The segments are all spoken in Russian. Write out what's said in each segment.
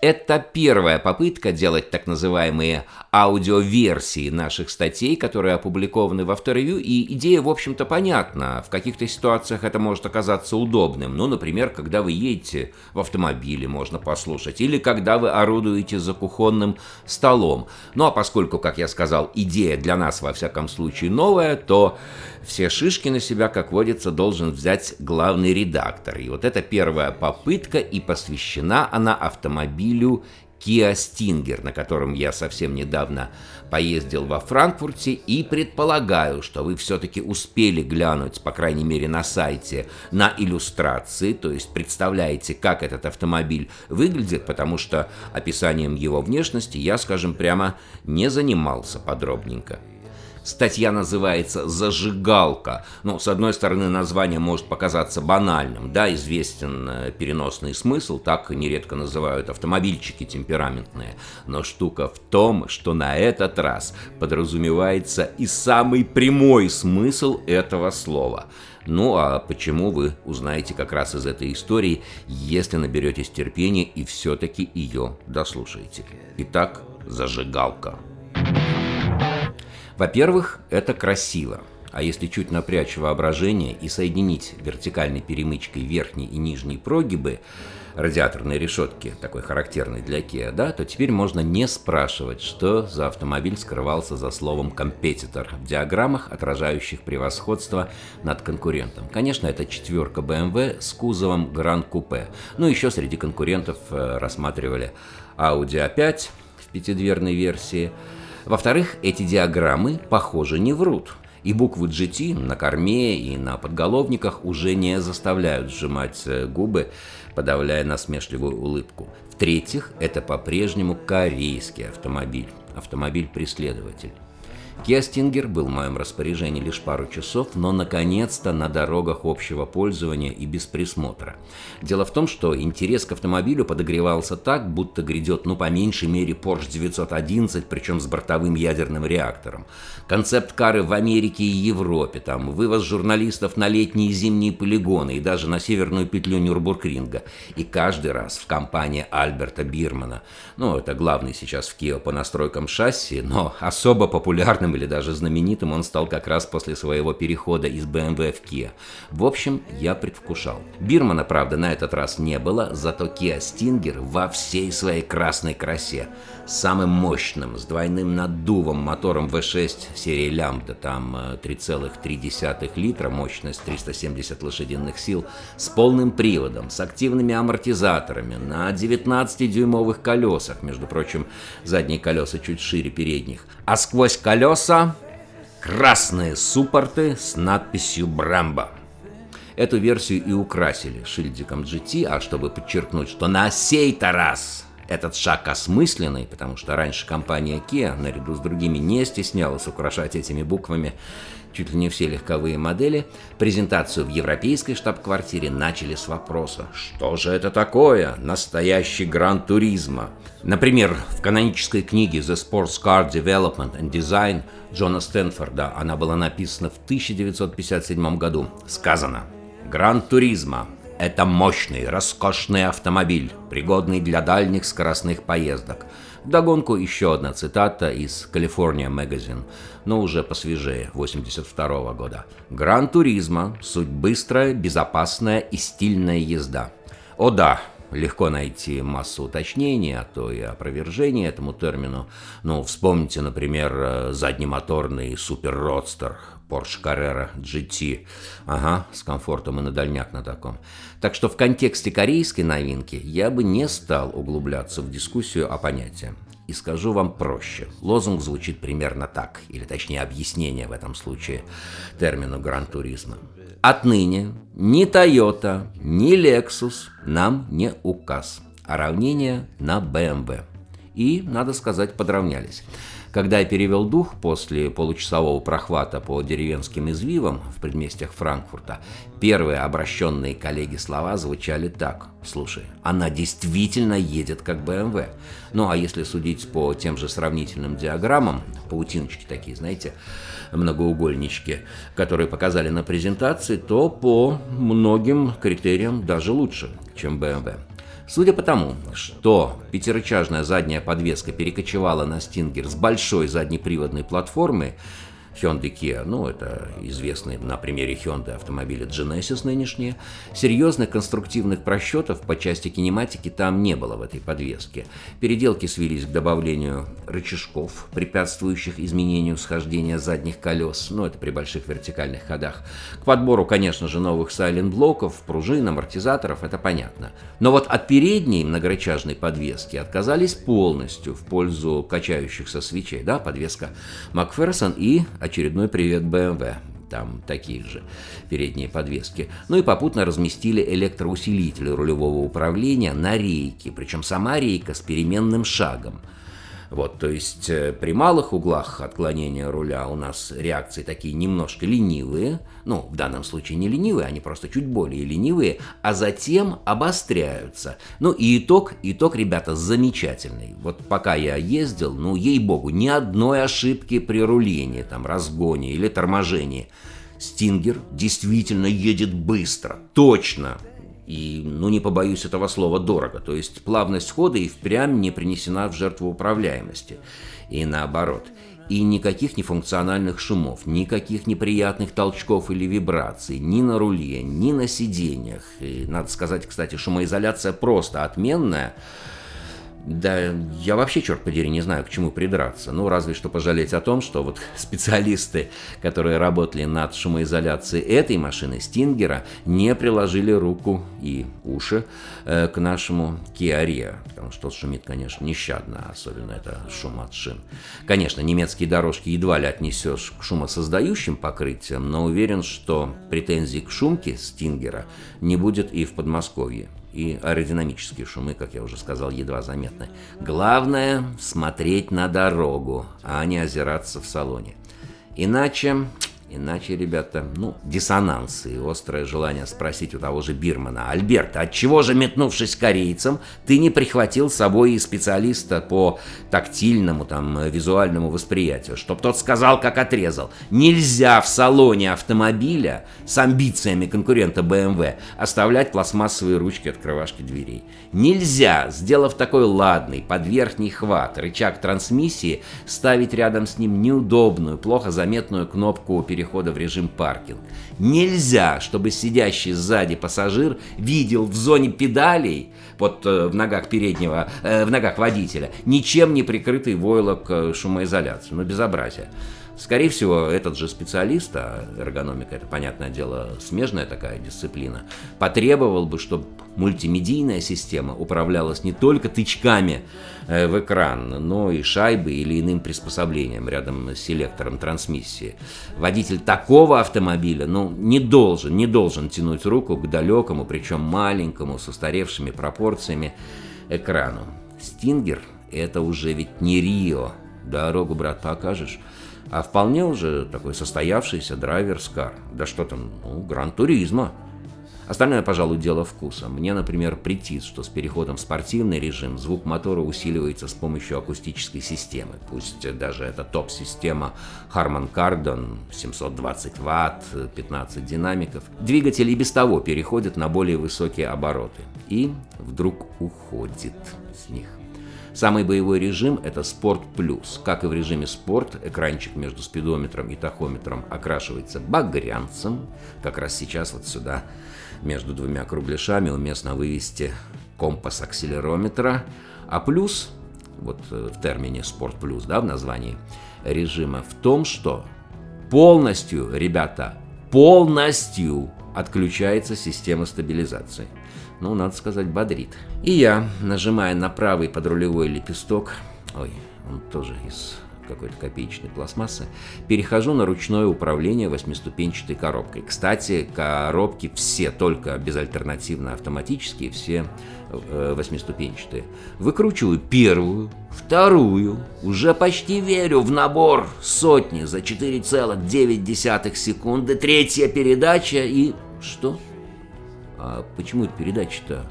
Это первая попытка делать так называемые аудиоверсии наших статей, которые опубликованы в авторевью, и идея, в общем-то, понятна. В каких-то ситуациях это может оказаться удобным. Ну, например, когда вы едете в автомобиле, можно послушать, или когда вы орудуете за кухонным столом. Ну, а поскольку, как я сказал, идея для нас, во всяком случае, новая, то все шишки на себя, как водится, должен взять главный редактор. И вот это первая попытка, и посвящена она автомобилю Kia Stinger, на котором я совсем недавно поездил во Франкфурте, и предполагаю, что вы все-таки успели глянуть, по крайней мере на сайте, на иллюстрации, то есть представляете, как этот автомобиль выглядит, потому что описанием его внешности я, скажем прямо, не занимался подробненько. Статья называется «Зажигалка». Ну, с одной стороны, название может показаться банальным. Да, известен э, переносный смысл, так нередко называют автомобильчики темпераментные. Но штука в том, что на этот раз подразумевается и самый прямой смысл этого слова. Ну а почему вы узнаете как раз из этой истории, если наберетесь терпения и все-таки ее дослушаете. Итак, зажигалка. Во-первых, это красиво. А если чуть напрячь воображение и соединить вертикальной перемычкой верхней и нижней прогибы радиаторной решетки, такой характерной для Kia, да, то теперь можно не спрашивать, что за автомобиль скрывался за словом «компетитор» в диаграммах, отражающих превосходство над конкурентом. Конечно, это четверка BMW с кузовом Grand Coupe. Ну, еще среди конкурентов э, рассматривали Audi A5 в пятидверной версии – во-вторых, эти диаграммы, похоже, не врут. И буквы GT на корме и на подголовниках уже не заставляют сжимать э, губы, подавляя насмешливую улыбку. В-третьих, это по-прежнему корейский автомобиль, автомобиль-преследователь. Stinger был в моем распоряжении лишь пару часов, но наконец-то на дорогах общего пользования и без присмотра. Дело в том, что интерес к автомобилю подогревался так, будто грядет ну по меньшей мере Porsche 911, причем с бортовым ядерным реактором. Концепт-кары в Америке и Европе, там вывоз журналистов на летние и зимние полигоны и даже на северную петлю Нюрбургринга. И каждый раз в компании Альберта Бирмана, ну это главный сейчас в Kia по настройкам шасси, но особо популярным популярным или даже знаменитым он стал как раз после своего перехода из BMW в Kia. В общем, я предвкушал. Бирмана, правда, на этот раз не было, зато Kia Stinger во всей своей красной красе. Самым мощным, с двойным наддувом мотором V6 серии Лямбда, там 3,3 э, литра, мощность 370 лошадиных сил, с полным приводом, с активными амортизаторами, на 19-дюймовых колесах, между прочим, задние колеса чуть шире передних, а сквозь колеса колеса, красные суппорты с надписью «Брамбо». Эту версию и украсили шильдиком GT, а чтобы подчеркнуть, что на сей-то раз этот шаг осмысленный, потому что раньше компания Kia, наряду с другими, не стеснялась украшать этими буквами чуть ли не все легковые модели, презентацию в европейской штаб-квартире начали с вопроса «Что же это такое? Настоящий гран-туризма?» Например, в канонической книге «The Sports Car Development and Design» Джона Стэнфорда, она была написана в 1957 году, сказано «Гран-туризма это мощный, роскошный автомобиль, пригодный для дальних скоростных поездок. Вдогонку еще одна цитата из California Magazine, но уже посвежее, 82 -го года. «Гран-туризма – суть быстрая, безопасная и стильная езда». О да, легко найти массу уточнений, а то и опровержений этому термину. Ну, вспомните, например, заднемоторный супер-родстер Porsche Carrera GT. Ага, с комфортом и на дальняк на таком. Так что в контексте корейской новинки я бы не стал углубляться в дискуссию о понятии. И скажу вам проще. Лозунг звучит примерно так, или точнее объяснение в этом случае термину гран-туризма. Отныне ни Toyota, ни Lexus нам не указ, а равнение на BMW. И, надо сказать, подравнялись. Когда я перевел дух после получасового прохвата по деревенским извивам в предместьях Франкфурта, первые обращенные коллеги слова звучали так. «Слушай, она действительно едет как БМВ». Ну а если судить по тем же сравнительным диаграммам, паутиночки такие, знаете, многоугольнички, которые показали на презентации, то по многим критериям даже лучше, чем BMW. Судя по тому, что пятирычажная задняя подвеска перекочевала на Стингер с большой заднеприводной платформы, Hyundai Kia, ну, это известные на примере Hyundai автомобили Genesis нынешние, серьезных конструктивных просчетов по части кинематики там не было в этой подвеске. Переделки свелись к добавлению рычажков, препятствующих изменению схождения задних колес, ну, это при больших вертикальных ходах, к подбору, конечно же, новых сайлент-блоков, пружин, амортизаторов, это понятно. Но вот от передней многорычажной подвески отказались полностью в пользу качающихся свечей, да, подвеска Макферсон и очередной привет BMW, там такие же передние подвески. Ну и попутно разместили электроусилители рулевого управления на рейке, причем сама рейка с переменным шагом – вот, то есть э, при малых углах отклонения руля у нас реакции такие немножко ленивые, ну, в данном случае не ленивые, они просто чуть более ленивые, а затем обостряются. Ну и итог, итог, ребята, замечательный. Вот пока я ездил, ну, ей-богу, ни одной ошибки при рулении, там, разгоне или торможении. Стингер действительно едет быстро, точно, и, ну не побоюсь этого слова, дорого. То есть плавность хода и впрямь не принесена в жертву управляемости. И наоборот. И никаких нефункциональных шумов, никаких неприятных толчков или вибраций ни на руле, ни на сиденьях. И, надо сказать, кстати, шумоизоляция просто отменная. Да, я вообще, черт подери, не знаю, к чему придраться. Ну, разве что пожалеть о том, что вот специалисты, которые работали над шумоизоляцией этой машины, Стингера, не приложили руку и уши э, к нашему Kia потому что шумит, конечно, нещадно, особенно это шум от шин. Конечно, немецкие дорожки едва ли отнесешь к шумосоздающим покрытиям, но уверен, что претензий к шумке Стингера не будет и в Подмосковье и аэродинамические шумы, как я уже сказал, едва заметны. Главное – смотреть на дорогу, а не озираться в салоне. Иначе Иначе, ребята, ну, диссонансы и острое желание спросить у того же Бирмана, «Альберт, отчего же, метнувшись корейцам, ты не прихватил с собой и специалиста по тактильному, там, визуальному восприятию, чтоб тот сказал, как отрезал? Нельзя в салоне автомобиля с амбициями конкурента BMW оставлять пластмассовые ручки открывашки дверей. Нельзя, сделав такой ладный, под верхний хват, рычаг трансмиссии, ставить рядом с ним неудобную, плохо заметную кнопку перехода в режим паркинг. Нельзя, чтобы сидящий сзади пассажир видел в зоне педалей, вот э, в ногах переднего, э, в ногах водителя, ничем не прикрытый войлок э, шумоизоляции. Ну, безобразие. Скорее всего, этот же специалист, а эргономика это, понятное дело, смежная такая дисциплина, потребовал бы, чтобы мультимедийная система управлялась не только тычками э, в экран, но и шайбой или иным приспособлением рядом с селектором трансмиссии. Водитель такого автомобиля ну, не должен, не должен тянуть руку к далекому, причем маленькому, с устаревшими пропорциями экрану. Стингер – это уже ведь не Рио. Дорогу, брат, покажешь? А вполне уже такой состоявшийся драйверс-кар. Да что там, ну, гран-туризма. Остальное, пожалуй, дело вкуса. Мне, например, претит, что с переходом в спортивный режим звук мотора усиливается с помощью акустической системы. Пусть даже это топ-система Harman Kardon, 720 Вт, 15 динамиков. Двигатель и без того переходит на более высокие обороты. И вдруг уходит с них. Самый боевой режим – это Спорт Плюс. Как и в режиме Спорт, экранчик между спидометром и тахометром окрашивается багрянцем. Как раз сейчас вот сюда между двумя кругляшами уместно вывести компас акселерометра. А плюс, вот э, в термине Спорт Плюс, да, в названии режима, в том, что полностью, ребята, полностью отключается система стабилизации ну, надо сказать, бодрит. И я, нажимая на правый подрулевой лепесток, ой, он тоже из какой-то копеечной пластмассы, перехожу на ручное управление восьмиступенчатой коробкой. Кстати, коробки все только безальтернативно автоматические, все э, восьмиступенчатые. Выкручиваю первую, вторую, уже почти верю в набор сотни за 4,9 секунды, третья передача и... Что? А почему эти передачи-то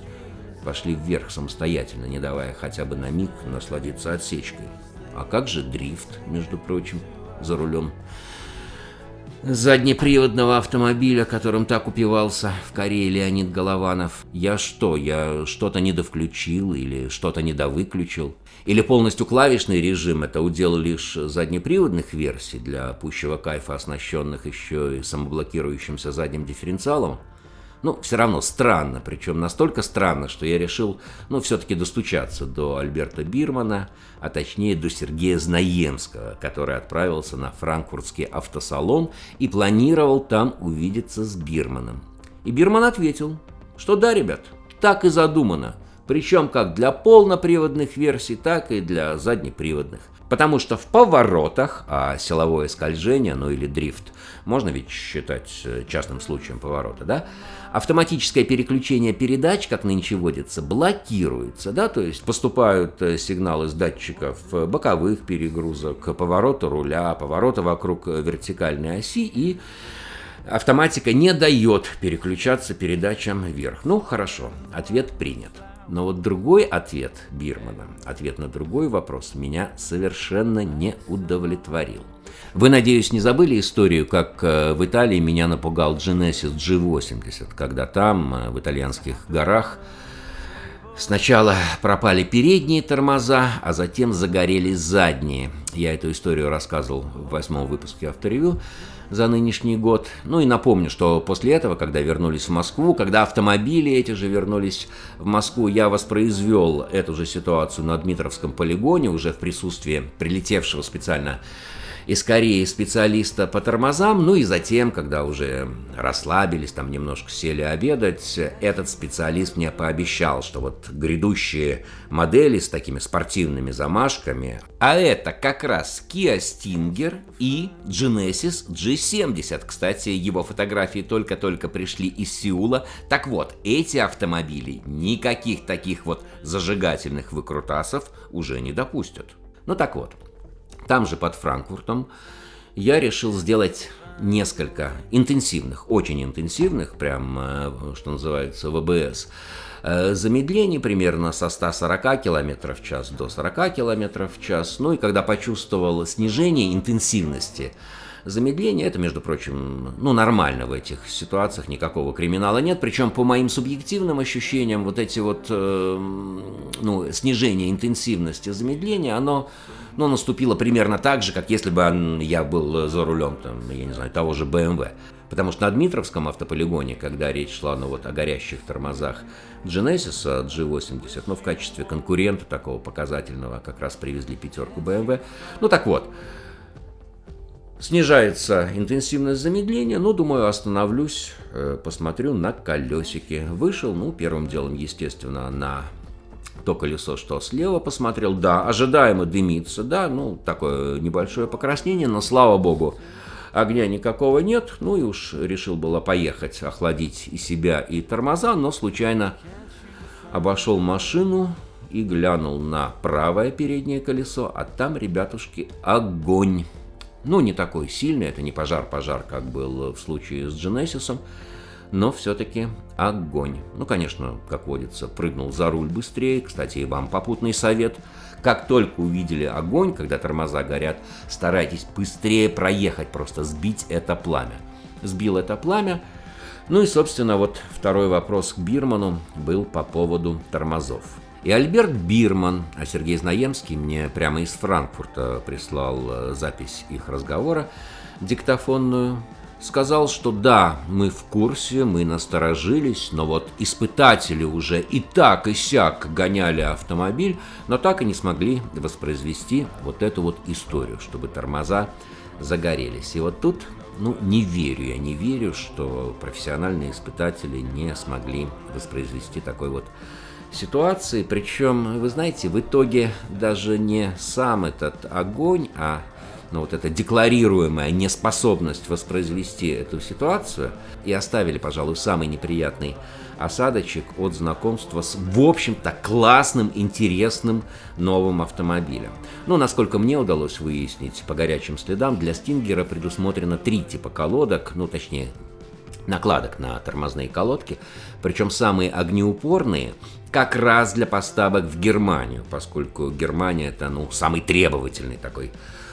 пошли вверх самостоятельно, не давая хотя бы на миг насладиться отсечкой? А как же дрифт, между прочим, за рулем? заднеприводного автомобиля, которым так упивался в Корее Леонид Голованов. Я что, я что-то недовключил или что-то недовыключил? Или полностью клавишный режим – это удел лишь заднеприводных версий для пущего кайфа, оснащенных еще и самоблокирующимся задним дифференциалом? Ну, все равно странно, причем настолько странно, что я решил, ну, все-таки достучаться до Альберта Бирмана, а точнее до Сергея Знаемского, который отправился на франкфуртский автосалон и планировал там увидеться с Бирманом. И Бирман ответил, что да, ребят, так и задумано, причем как для полноприводных версий, так и для заднеприводных. Потому что в поворотах, а силовое скольжение, ну или дрифт, можно ведь считать э, частным случаем поворота, да, автоматическое переключение передач, как нынче водится, блокируется, да, то есть поступают э, сигналы с датчиков э, боковых перегрузок, поворота руля, поворота вокруг вертикальной оси и автоматика не дает переключаться передачам вверх. Ну, хорошо, ответ принят. Но вот другой ответ Бирмана, ответ на другой вопрос, меня совершенно не удовлетворил. Вы, надеюсь, не забыли историю, как э, в Италии меня напугал Genesis G80, когда там, э, в итальянских горах, Сначала пропали передние тормоза, а затем загорелись задние. Я эту историю рассказывал в восьмом выпуске авторевью за нынешний год. Ну и напомню, что после этого, когда вернулись в Москву, когда автомобили эти же вернулись в Москву, я воспроизвел эту же ситуацию на Дмитровском полигоне уже в присутствии прилетевшего специально из Кореи специалиста по тормозам, ну и затем, когда уже расслабились, там немножко сели обедать, этот специалист мне пообещал, что вот грядущие модели с такими спортивными замашками, а это как раз Kia Stinger и Genesis G70. Кстати, его фотографии только-только пришли из Сеула. Так вот, эти автомобили никаких таких вот зажигательных выкрутасов уже не допустят. Ну так вот, там же под Франкфуртом, я решил сделать несколько интенсивных, очень интенсивных, прям, э, что называется, ВБС, э, замедлений примерно со 140 км в час до 40 км в час. Ну и когда почувствовал снижение интенсивности, замедление, это, между прочим, ну, нормально в этих ситуациях, никакого криминала нет. Причем, по моим субъективным ощущениям, вот эти вот, э, ну, снижение интенсивности замедления, оно но наступило примерно так же, как если бы я был за рулем, там, я не знаю, того же BMW. Потому что на Дмитровском автополигоне, когда речь шла ну, вот, о горящих тормозах Genesis G80, ну, в качестве конкурента такого показательного как раз привезли пятерку BMW. Ну, так вот, снижается интенсивность замедления, ну, думаю, остановлюсь, э, посмотрю на колесики. Вышел, ну, первым делом, естественно, на то колесо, что слева посмотрел, да, ожидаемо дымится, да, ну, такое небольшое покраснение, но, слава богу, огня никакого нет, ну и уж решил было поехать, охладить и себя, и тормоза, но случайно обошел машину и глянул на правое переднее колесо, а там, ребятушки, огонь. Ну, не такой сильный, это не пожар-пожар, как был в случае с Genesis, но все-таки огонь. Ну, конечно, как водится, прыгнул за руль быстрее. Кстати, и вам попутный совет. Как только увидели огонь, когда тормоза горят, старайтесь быстрее проехать, просто сбить это пламя. Сбил это пламя. Ну и, собственно, вот второй вопрос к Бирману был по поводу тормозов. И Альберт Бирман, а Сергей Знаемский мне прямо из Франкфурта прислал э, запись их разговора, диктофонную, сказал, что да, мы в курсе, мы насторожились, но вот испытатели уже и так и сяк гоняли автомобиль, но так и не смогли воспроизвести вот эту вот историю, чтобы тормоза загорелись. И вот тут, ну, не верю, я не верю, что профессиональные испытатели не смогли воспроизвести такой вот ситуации. Причем, вы знаете, в итоге даже не сам этот огонь, а но вот эта декларируемая неспособность воспроизвести эту ситуацию и оставили, пожалуй, самый неприятный осадочек от знакомства с, в общем-то, классным, интересным новым автомобилем. Но, насколько мне удалось выяснить по горячим следам, для Стингера предусмотрено три типа колодок, ну, точнее, накладок на тормозные колодки, причем самые огнеупорные как раз для поставок в Германию, поскольку Германия это ну, самый требовательный такой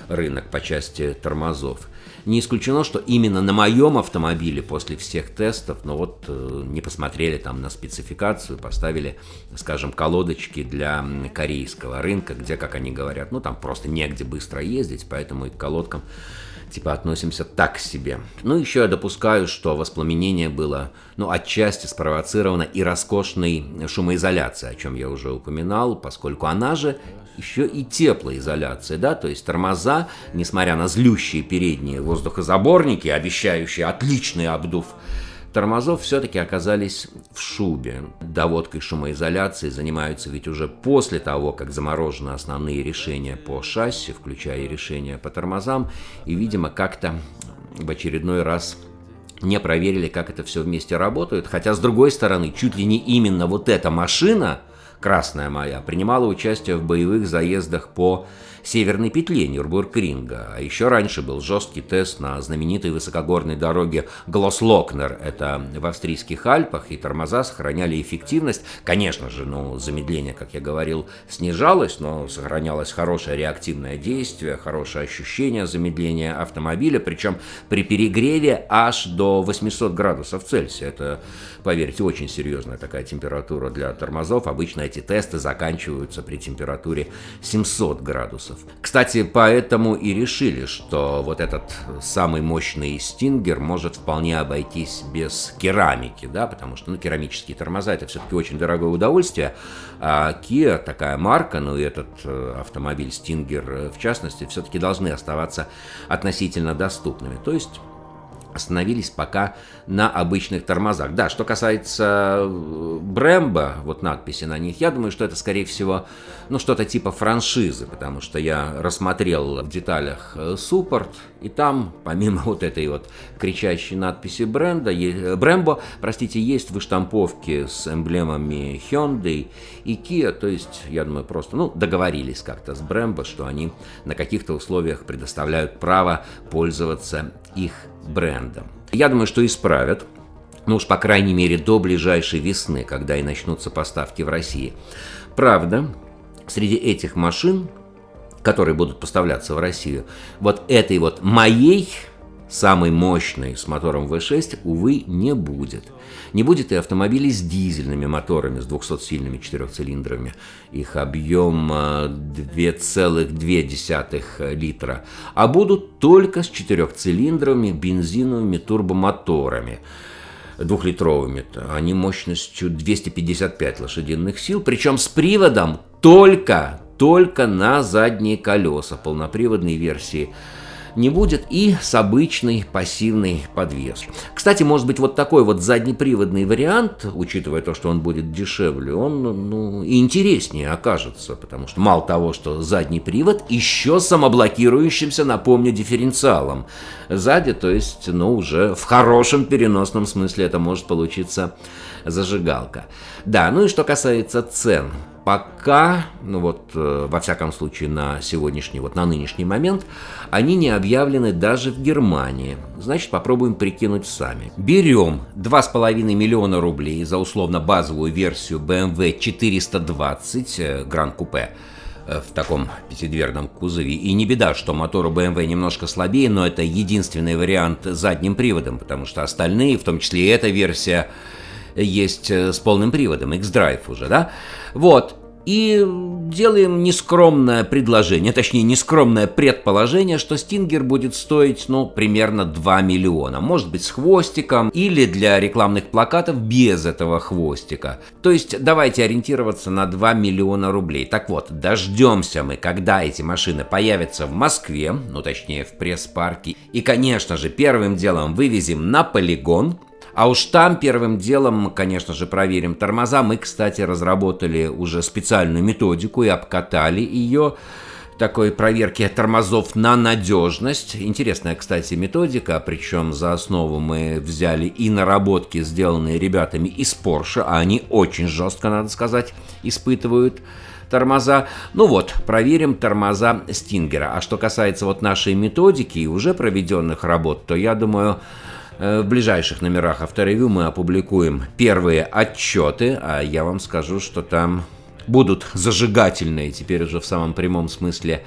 рынок по части тормозов. Не исключено, что именно на моем автомобиле после всех тестов, ну вот э, не посмотрели там на спецификацию, поставили, скажем, колодочки для корейского рынка, где, как они говорят, ну там просто негде быстро ездить, поэтому и к колодкам типа относимся так себе. Ну, еще я допускаю, что воспламенение было, ну, отчасти спровоцировано и роскошной шумоизоляцией, о чем я уже упоминал, поскольку она же еще и теплоизоляция, да, то есть тормоза, несмотря на злющие передние воздухозаборники, обещающие отличный обдув, тормозов все-таки оказались в шубе. Доводкой шумоизоляции занимаются ведь уже после того, как заморожены основные решения по шасси, включая и решения по тормозам, и, видимо, как-то в очередной раз не проверили, как это все вместе работает. Хотя, с другой стороны, чуть ли не именно вот эта машина, красная моя, принимала участие в боевых заездах по северной петле Нюрбург-Ринга. А еще раньше был жесткий тест на знаменитой высокогорной дороге Глослокнер. Это в австрийских Альпах, и тормоза сохраняли эффективность. Конечно же, ну, замедление, как я говорил, снижалось, но сохранялось хорошее реактивное действие, хорошее ощущение замедления автомобиля, причем при перегреве аж до 800 градусов Цельсия. Это, поверьте, очень серьезная такая температура для тормозов. Обычно эти тесты заканчиваются при температуре 700 градусов. Кстати, поэтому и решили, что вот этот самый мощный стингер может вполне обойтись без керамики, да, потому что, ну, керамические тормоза это все-таки очень дорогое удовольствие, а Kia такая марка, ну и этот э, автомобиль Stinger э, в частности, все-таки должны оставаться относительно доступными. То есть остановились пока на обычных тормозах. Да, что касается Брэмбо, вот надписи на них, я думаю, что это, скорее всего, ну, что-то типа франшизы, потому что я рассмотрел в деталях суппорт, и там, помимо вот этой вот кричащей надписи бренда, Брэмбо, простите, есть выштамповки с эмблемами Hyundai и Kia, то есть, я думаю, просто, ну, договорились как-то с Брэмбо, что они на каких-то условиях предоставляют право пользоваться их брендом. Я думаю, что исправят, ну уж по крайней мере до ближайшей весны, когда и начнутся поставки в России. Правда, среди этих машин, которые будут поставляться в Россию, вот этой вот моей самой мощной с мотором V6, увы, не будет. Не будет и автомобилей с дизельными моторами, с 200-сильными четырехцилиндрами. Их объем 2,2 э, литра. А будут только с четырехцилиндровыми бензиновыми турбомоторами двухлитровыми. Они мощностью 255 лошадиных сил, причем с приводом только, только на задние колеса полноприводной версии не будет и с обычной пассивной подвес. Кстати, может быть, вот такой вот заднеприводный вариант, учитывая то, что он будет дешевле, он ну, интереснее окажется, потому что мало того, что задний привод, еще самоблокирующимся, напомню, дифференциалом. Сзади, то есть, ну, уже в хорошем переносном смысле это может получиться зажигалка. Да, ну и что касается цен, пока, ну вот, э, во всяком случае, на сегодняшний, вот на нынешний момент, они не объявлены даже в Германии. Значит, попробуем прикинуть сами. Берем 2,5 миллиона рублей за условно базовую версию BMW 420 Grand Coupe в таком пятидверном кузове. И не беда, что мотор у BMW немножко слабее, но это единственный вариант задним приводом, потому что остальные, в том числе и эта версия, есть э, с полным приводом, X-Drive уже, да? Вот. И делаем нескромное предложение, точнее нескромное предположение, что Стингер будет стоить, ну, примерно 2 миллиона. Может быть, с хвостиком или для рекламных плакатов без этого хвостика. То есть давайте ориентироваться на 2 миллиона рублей. Так вот, дождемся мы, когда эти машины появятся в Москве, ну, точнее, в пресс-парке. И, конечно же, первым делом вывезем на полигон, а уж там первым делом, конечно же, проверим тормоза. Мы, кстати, разработали уже специальную методику и обкатали ее такой проверки тормозов на надежность. Интересная, кстати, методика, причем за основу мы взяли и наработки, сделанные ребятами из Porsche, а они очень жестко, надо сказать, испытывают тормоза. Ну вот, проверим тормоза Стингера. А что касается вот нашей методики и уже проведенных работ, то я думаю, в ближайших номерах авторевью мы опубликуем первые отчеты, а я вам скажу, что там будут зажигательные, теперь уже в самом прямом смысле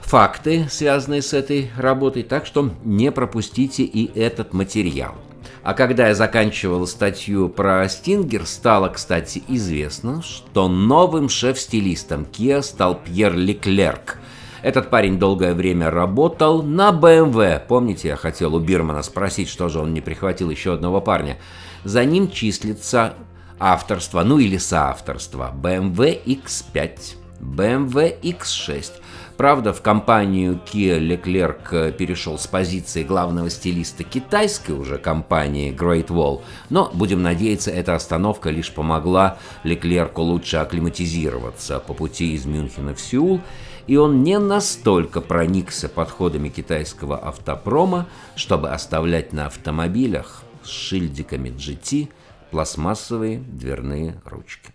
факты, связанные с этой работой, так что не пропустите и этот материал. А когда я заканчивал статью про Стингер, стало, кстати, известно, что новым шеф-стилистом Kia стал Пьер Леклерк. Этот парень долгое время работал на BMW. Помните, я хотел у Бирмана спросить, что же он не прихватил еще одного парня. За ним числится авторство, ну или соавторство BMW X5, BMW X6, Правда, в компанию Kia Leclerc перешел с позиции главного стилиста китайской уже компании Great Wall, но, будем надеяться, эта остановка лишь помогла Леклерку лучше акклиматизироваться по пути из Мюнхена в Сеул, и он не настолько проникся подходами китайского автопрома, чтобы оставлять на автомобилях с шильдиками GT пластмассовые дверные ручки.